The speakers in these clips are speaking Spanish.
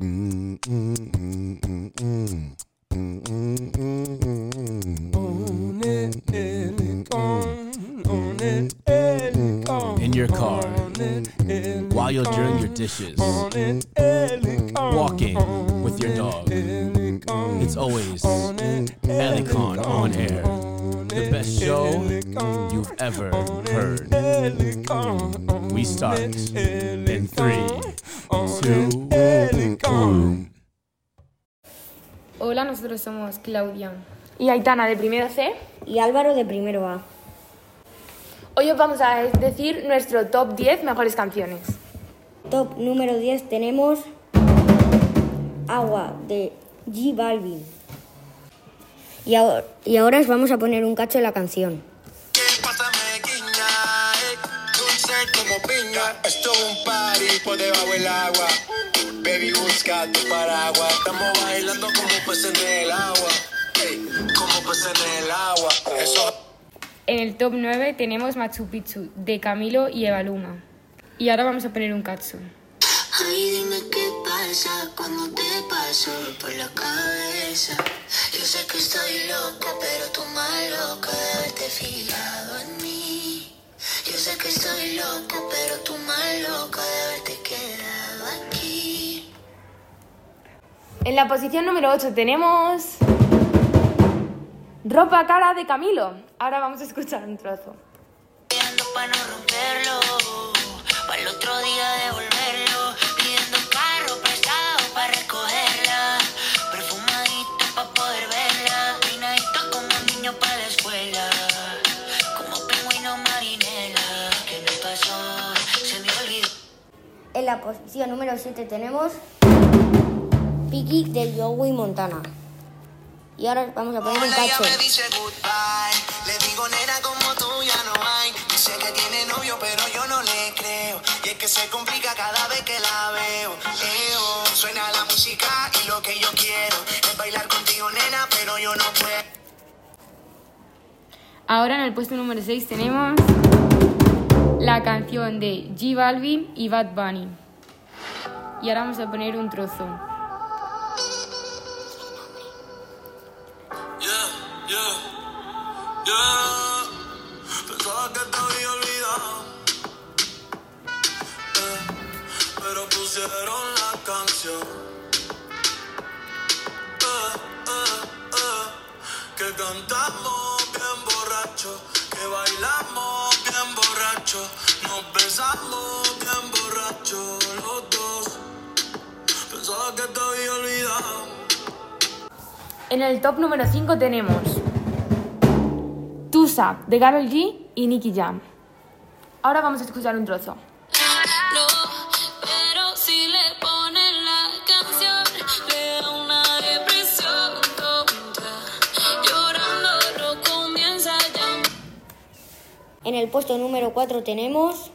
In your car, while you're doing your dishes, walking with your dog. It's always Elicon on air. The best show you've ever heard. We start in three. Hola, nosotros somos Claudia. y Aitana de primero C. y Álvaro de primero A. Hoy os vamos a decir nuestro top 10 mejores canciones. Top número 10 tenemos Agua de G Balvin. Y ahora, y ahora os vamos a poner un cacho de la canción. Como piña. Esto es un party por debajo del agua. Baby, busca tu paraguas. Estamos bailando como peces en el agua. Ey, como peces en el agua. Eso En el top 9 tenemos Machu Picchu de Camilo y Eva Luna. Y ahora vamos a poner un cacho. Ay, dime qué pasa cuando te paso por la cabeza. Yo sé que estoy loca, pero tú más loca de haberte fijado en mí. Yo sé que estoy loca, pero tú más loca de haberte quedado aquí. En la posición número 8 tenemos Ropa Cara de Camilo. Ahora vamos a escuchar un trozo. La posición número 7 tenemos Piki del Joey Montana. Y ahora vamos a poner un cacho. me dice goodbye. Le digo, nena, como tú ya no hay. Dice que tiene novio, pero yo no le creo. Y es que se complica cada vez que la veo. Eo, suena la música y lo que yo quiero es bailar contigo, nena, pero yo no puedo. Ahora en el puesto número 6 tenemos la canción de G Balvin y Bad Bunny. Y ahora vamos a poner un trozo. Cantamos bien borracho, que bailamos bien borracho, nos besamos bien borracho los dos. Pensaba que te había olvidado. En el top número 5 tenemos Tusa de Karol G y Nicky Jam. Ahora vamos a escuchar un trozo. El puesto número 4 tenemos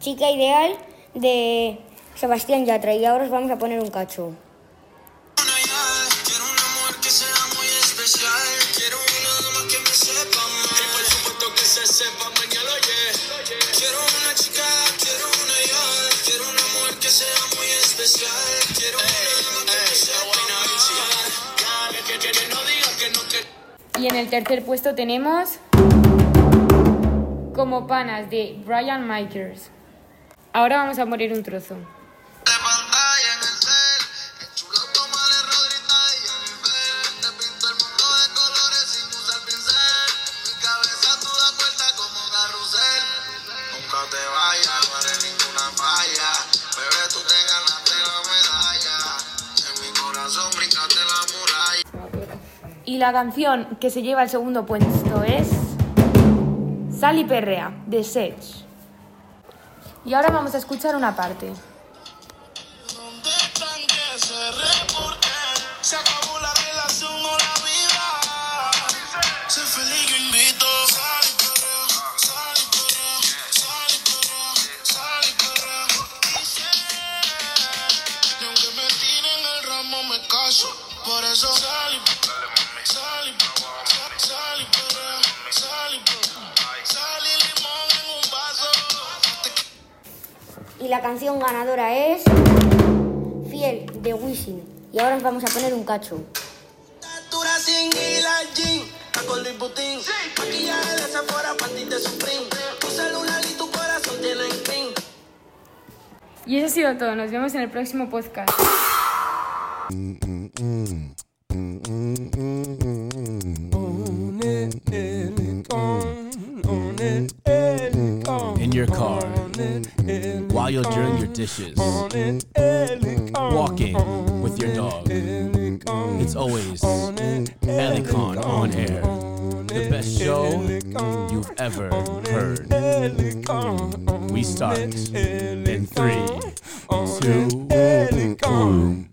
Chica Ideal de Sebastián Yatra. Y ahora os vamos a poner un cacho. Quiero una Y en el tercer puesto tenemos Como Panas de Brian Makers. Ahora vamos a poner un trozo. La canción que se lleva el segundo puesto es Sally Perrea de Sech. Y ahora vamos a escuchar una parte. Por eso sal y la canción ganadora es Fiel de Wisin. Y ahora os vamos a poner un cacho. Y eso ha sido todo. Nos vemos en el próximo podcast. Your car, while you're doing your dishes, walking with your dog. It's always Elicon on air. The best show you've ever heard. We start in three, two, one.